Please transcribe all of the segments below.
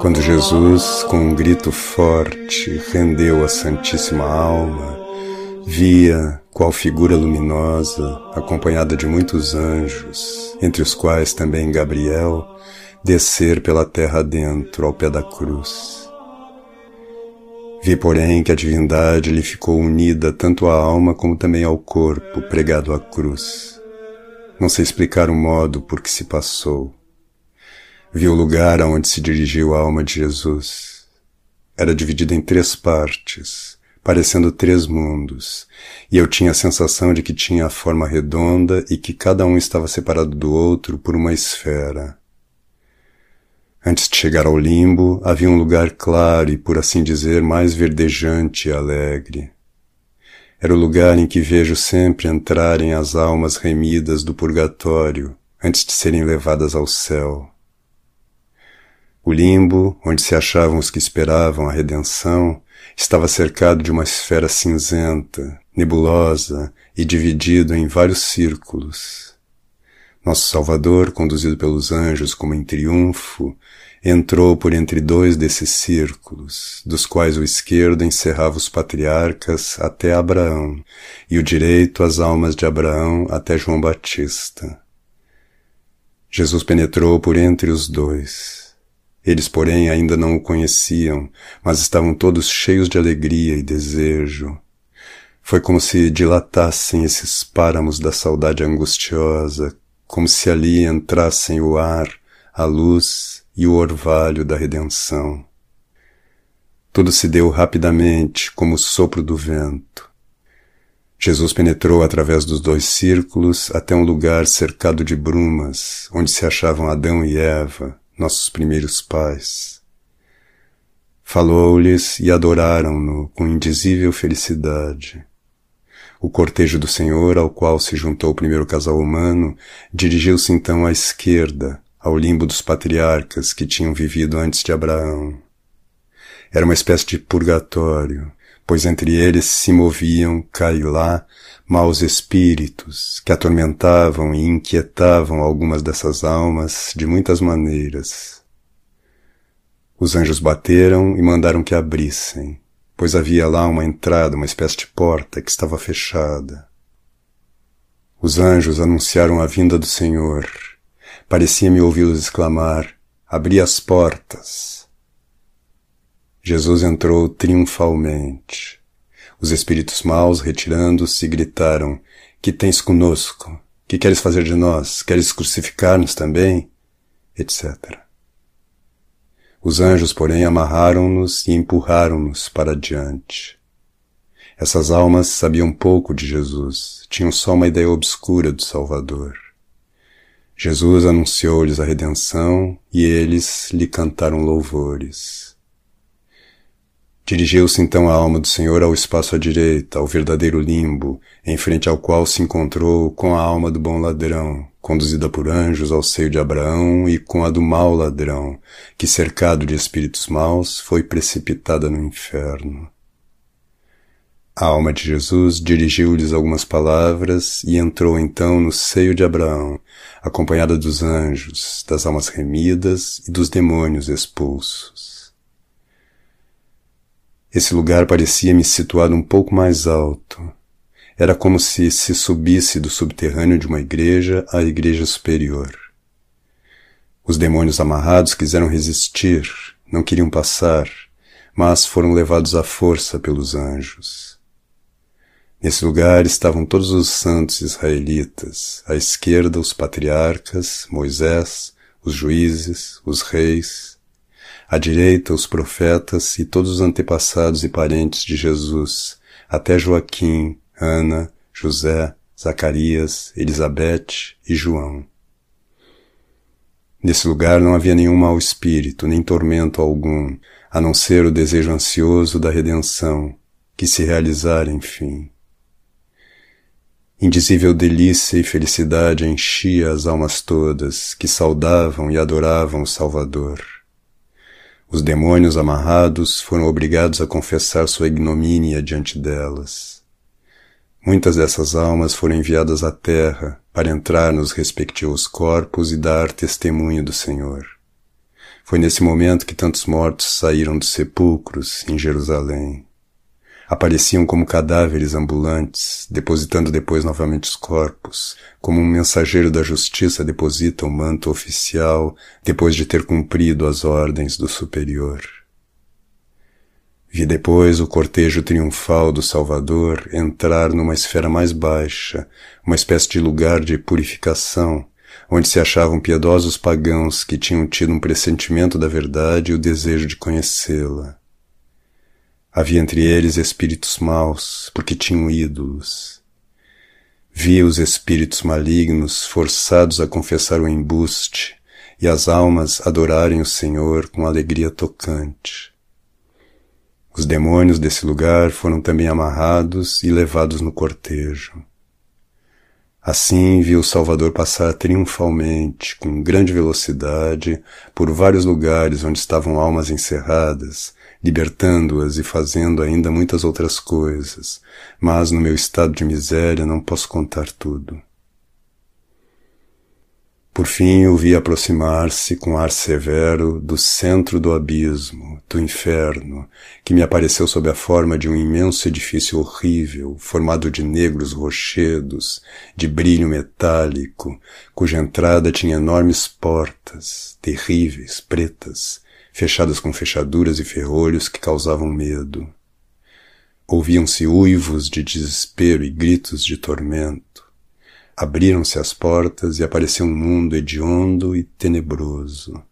Quando Jesus, com um grito forte, rendeu a Santíssima Alma, via, qual figura luminosa, acompanhada de muitos anjos, entre os quais também Gabriel, descer pela terra dentro ao pé da cruz. Vi, porém, que a divindade lhe ficou unida tanto à alma como também ao corpo pregado à cruz. Não sei explicar o modo por que se passou. Vi o lugar aonde se dirigiu a alma de Jesus. Era dividida em três partes, parecendo três mundos, e eu tinha a sensação de que tinha a forma redonda e que cada um estava separado do outro por uma esfera. Antes de chegar ao limbo, havia um lugar claro e, por assim dizer, mais verdejante e alegre. Era o lugar em que vejo sempre entrarem as almas remidas do purgatório antes de serem levadas ao céu. O limbo, onde se achavam os que esperavam a redenção, estava cercado de uma esfera cinzenta, nebulosa e dividido em vários círculos. Nosso Salvador, conduzido pelos anjos como em triunfo, entrou por entre dois desses círculos, dos quais o esquerdo encerrava os patriarcas até Abraão, e o direito as almas de Abraão até João Batista. Jesus penetrou por entre os dois. Eles, porém, ainda não o conheciam, mas estavam todos cheios de alegria e desejo. Foi como se dilatassem esses páramos da saudade angustiosa como se ali entrassem o ar, a luz e o orvalho da redenção. Tudo se deu rapidamente, como o sopro do vento. Jesus penetrou através dos dois círculos até um lugar cercado de brumas, onde se achavam Adão e Eva, nossos primeiros pais. Falou-lhes e adoraram-no com indizível felicidade. O cortejo do Senhor, ao qual se juntou o primeiro casal humano, dirigiu-se então à esquerda, ao limbo dos patriarcas que tinham vivido antes de Abraão. Era uma espécie de purgatório, pois entre eles se moviam, cá e lá, maus espíritos que atormentavam e inquietavam algumas dessas almas de muitas maneiras. Os anjos bateram e mandaram que abrissem pois havia lá uma entrada, uma espécie de porta que estava fechada. Os anjos anunciaram a vinda do Senhor. Parecia-me ouvi-los exclamar: Abri as portas. Jesus entrou triunfalmente. Os espíritos maus, retirando-se, gritaram: Que tens conosco? Que queres fazer de nós? Queres crucificar-nos também? Etc. Os anjos, porém, amarraram-nos e empurraram-nos para diante. Essas almas sabiam pouco de Jesus, tinham só uma ideia obscura do Salvador. Jesus anunciou-lhes a redenção e eles lhe cantaram louvores. Dirigiu-se então a alma do Senhor ao espaço à direita, ao verdadeiro limbo, em frente ao qual se encontrou com a alma do bom ladrão, conduzida por anjos ao seio de Abraão, e com a do mau ladrão, que cercado de espíritos maus foi precipitada no inferno. A alma de Jesus dirigiu-lhes algumas palavras e entrou então no seio de Abraão, acompanhada dos anjos, das almas remidas e dos demônios expulsos. Esse lugar parecia-me situado um pouco mais alto. Era como se se subisse do subterrâneo de uma igreja à igreja superior. Os demônios amarrados quiseram resistir, não queriam passar, mas foram levados à força pelos anjos. Nesse lugar estavam todos os santos israelitas, à esquerda os patriarcas, Moisés, os juízes, os reis, à direita, os profetas e todos os antepassados e parentes de Jesus, até Joaquim, Ana, José, Zacarias, Elizabeth e João. Nesse lugar não havia nenhum mau espírito, nem tormento algum, a não ser o desejo ansioso da redenção, que se realizara, enfim. Indizível delícia e felicidade enchia as almas todas, que saudavam e adoravam o Salvador. Os demônios amarrados foram obrigados a confessar sua ignomínia diante delas. Muitas dessas almas foram enviadas à terra para entrar nos respectivos corpos e dar testemunho do Senhor. Foi nesse momento que tantos mortos saíram dos sepulcros em Jerusalém. Apareciam como cadáveres ambulantes, depositando depois novamente os corpos, como um mensageiro da justiça deposita o manto oficial depois de ter cumprido as ordens do superior. Vi depois o cortejo triunfal do Salvador entrar numa esfera mais baixa, uma espécie de lugar de purificação, onde se achavam piedosos pagãos que tinham tido um pressentimento da verdade e o desejo de conhecê-la. Havia entre eles espíritos maus, porque tinham ídolos. Vi os espíritos malignos forçados a confessar o embuste e as almas adorarem o Senhor com alegria tocante. Os demônios desse lugar foram também amarrados e levados no cortejo. Assim viu o Salvador passar triunfalmente, com grande velocidade, por vários lugares onde estavam almas encerradas, libertando-as e fazendo ainda muitas outras coisas, mas no meu estado de miséria não posso contar tudo. Por fim o vi aproximar-se com ar severo do centro do abismo, do inferno, que me apareceu sob a forma de um imenso edifício horrível, formado de negros rochedos, de brilho metálico, cuja entrada tinha enormes portas, terríveis, pretas, fechadas com fechaduras e ferrolhos que causavam medo. Ouviam-se uivos de desespero e gritos de tormento. Abriram-se as portas e apareceu um mundo hediondo e tenebroso.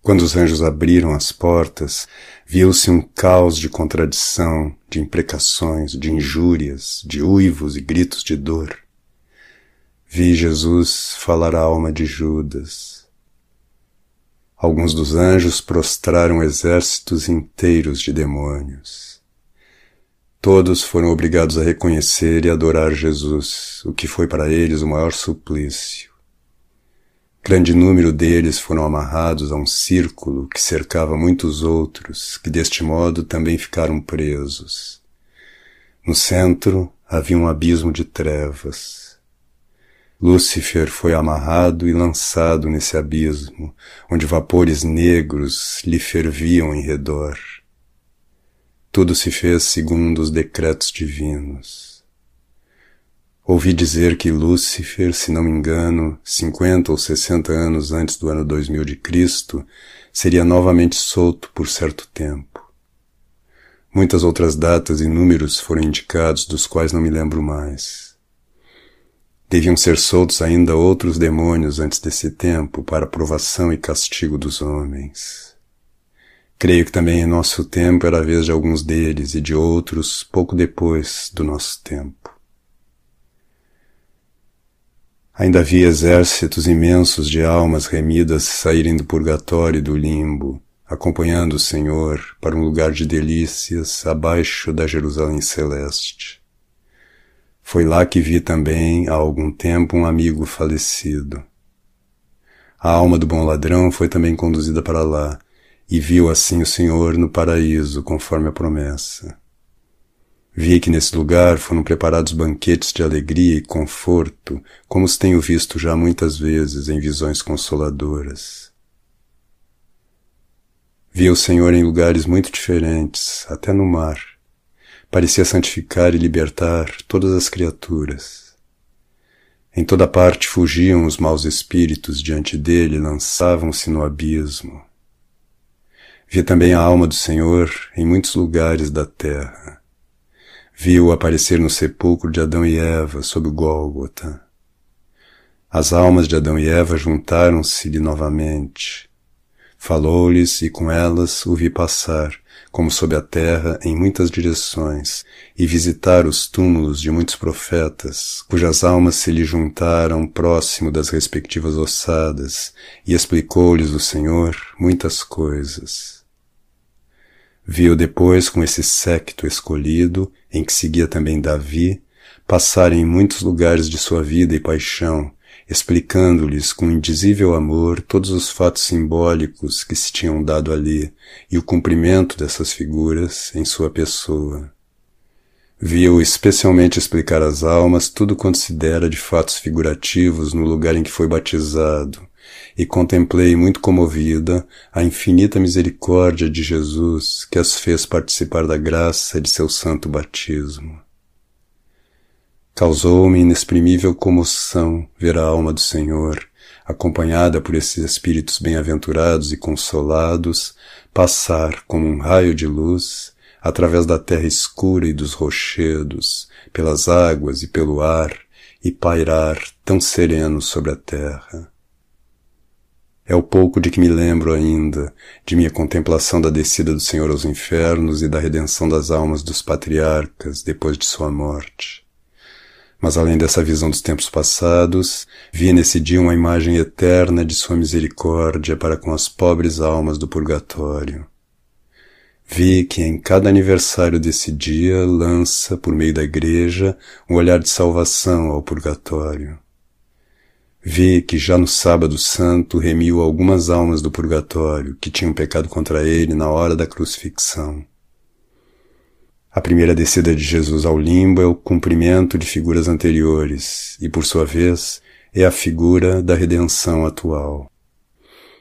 Quando os anjos abriram as portas, viu-se um caos de contradição, de imprecações, de injúrias, de uivos e gritos de dor. Vi Jesus falar à alma de Judas. Alguns dos anjos prostraram exércitos inteiros de demônios. Todos foram obrigados a reconhecer e adorar Jesus, o que foi para eles o maior suplício. Grande número deles foram amarrados a um círculo que cercava muitos outros, que deste modo também ficaram presos. No centro havia um abismo de trevas. Lúcifer foi amarrado e lançado nesse abismo, onde vapores negros lhe ferviam em redor. Tudo se fez segundo os decretos divinos. Ouvi dizer que Lúcifer, se não me engano, cinquenta ou sessenta anos antes do ano 2000 de Cristo, seria novamente solto por certo tempo. Muitas outras datas e números foram indicados, dos quais não me lembro mais. Deviam ser soltos ainda outros demônios antes desse tempo para provação e castigo dos homens. Creio que também em nosso tempo era a vez de alguns deles e de outros pouco depois do nosso tempo. Ainda havia exércitos imensos de almas remidas saírem do purgatório e do limbo, acompanhando o Senhor para um lugar de delícias abaixo da Jerusalém celeste. Foi lá que vi também há algum tempo um amigo falecido. A alma do bom ladrão foi também conduzida para lá, e viu assim o Senhor no paraíso, conforme a promessa. Vi que nesse lugar foram preparados banquetes de alegria e conforto, como os tenho visto já muitas vezes em visões consoladoras. Vi o Senhor em lugares muito diferentes, até no mar. Parecia santificar e libertar todas as criaturas. Em toda parte fugiam os maus espíritos diante dele lançavam-se no abismo. Vi também a alma do Senhor em muitos lugares da terra. Vi-o aparecer no sepulcro de Adão e Eva sob o Gólgota. As almas de Adão e Eva juntaram-se-lhe novamente. Falou-lhes e com elas o vi passar, como sob a terra, em muitas direções, e visitar os túmulos de muitos profetas, cujas almas se lhe juntaram próximo das respectivas ossadas, e explicou-lhes o Senhor muitas coisas. Viu depois com esse séquito escolhido, em que seguia também Davi, passar em muitos lugares de sua vida e paixão, explicando-lhes com indizível amor todos os fatos simbólicos que se tinham dado ali e o cumprimento dessas figuras em sua pessoa. Via-o especialmente explicar às almas tudo quanto se dera de fatos figurativos no lugar em que foi batizado, e contemplei muito comovida a infinita misericórdia de Jesus que as fez participar da graça de seu santo batismo. Causou-me inexprimível comoção ver a alma do Senhor, acompanhada por esses espíritos bem-aventurados e consolados, passar como um raio de luz através da terra escura e dos rochedos, pelas águas e pelo ar, e pairar tão sereno sobre a terra. É o pouco de que me lembro ainda, de minha contemplação da descida do Senhor aos infernos e da redenção das almas dos patriarcas depois de sua morte. Mas além dessa visão dos tempos passados, vi nesse dia uma imagem eterna de sua misericórdia para com as pobres almas do purgatório Vi que em cada aniversário desse dia lança, por meio da igreja, um olhar de salvação ao purgatório. Vi que já no sábado santo remiu algumas almas do purgatório que tinham pecado contra ele na hora da crucifixão. A primeira descida de Jesus ao limbo é o cumprimento de figuras anteriores e, por sua vez, é a figura da redenção atual.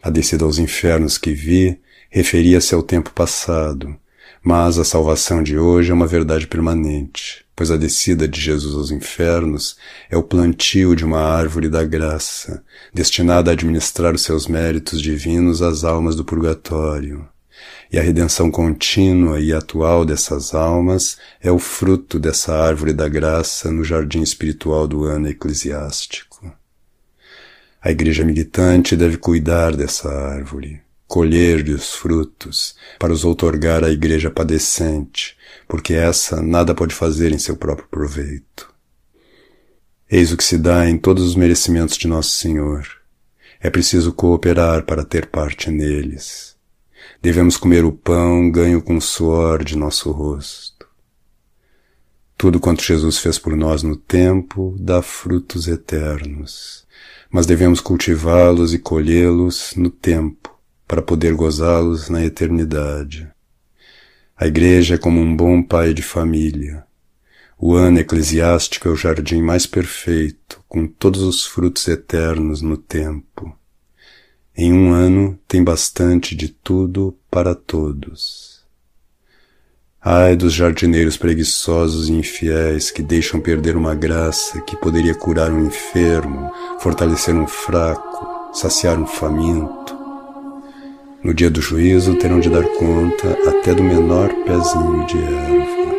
A descida aos infernos que vi referia-se ao tempo passado, mas a salvação de hoje é uma verdade permanente, pois a descida de Jesus aos infernos é o plantio de uma árvore da graça, destinada a administrar os seus méritos divinos às almas do purgatório. E a redenção contínua e atual dessas almas é o fruto dessa árvore da graça no jardim espiritual do ano eclesiástico. A igreja militante deve cuidar dessa árvore, colher-lhe os frutos, para os outorgar à igreja padecente, porque essa nada pode fazer em seu próprio proveito. Eis o que se dá em todos os merecimentos de Nosso Senhor. É preciso cooperar para ter parte neles. Devemos comer o pão ganho com o suor de nosso rosto. Tudo quanto Jesus fez por nós no tempo dá frutos eternos, mas devemos cultivá-los e colhê-los no tempo, para poder gozá-los na eternidade. A igreja é como um bom pai de família. O ano eclesiástico é o jardim mais perfeito, com todos os frutos eternos no tempo. Em um ano tem bastante de tudo para todos. Ai dos jardineiros preguiçosos e infiéis que deixam perder uma graça que poderia curar um enfermo, fortalecer um fraco, saciar um faminto, no dia do juízo terão de dar conta até do menor pezinho de erva.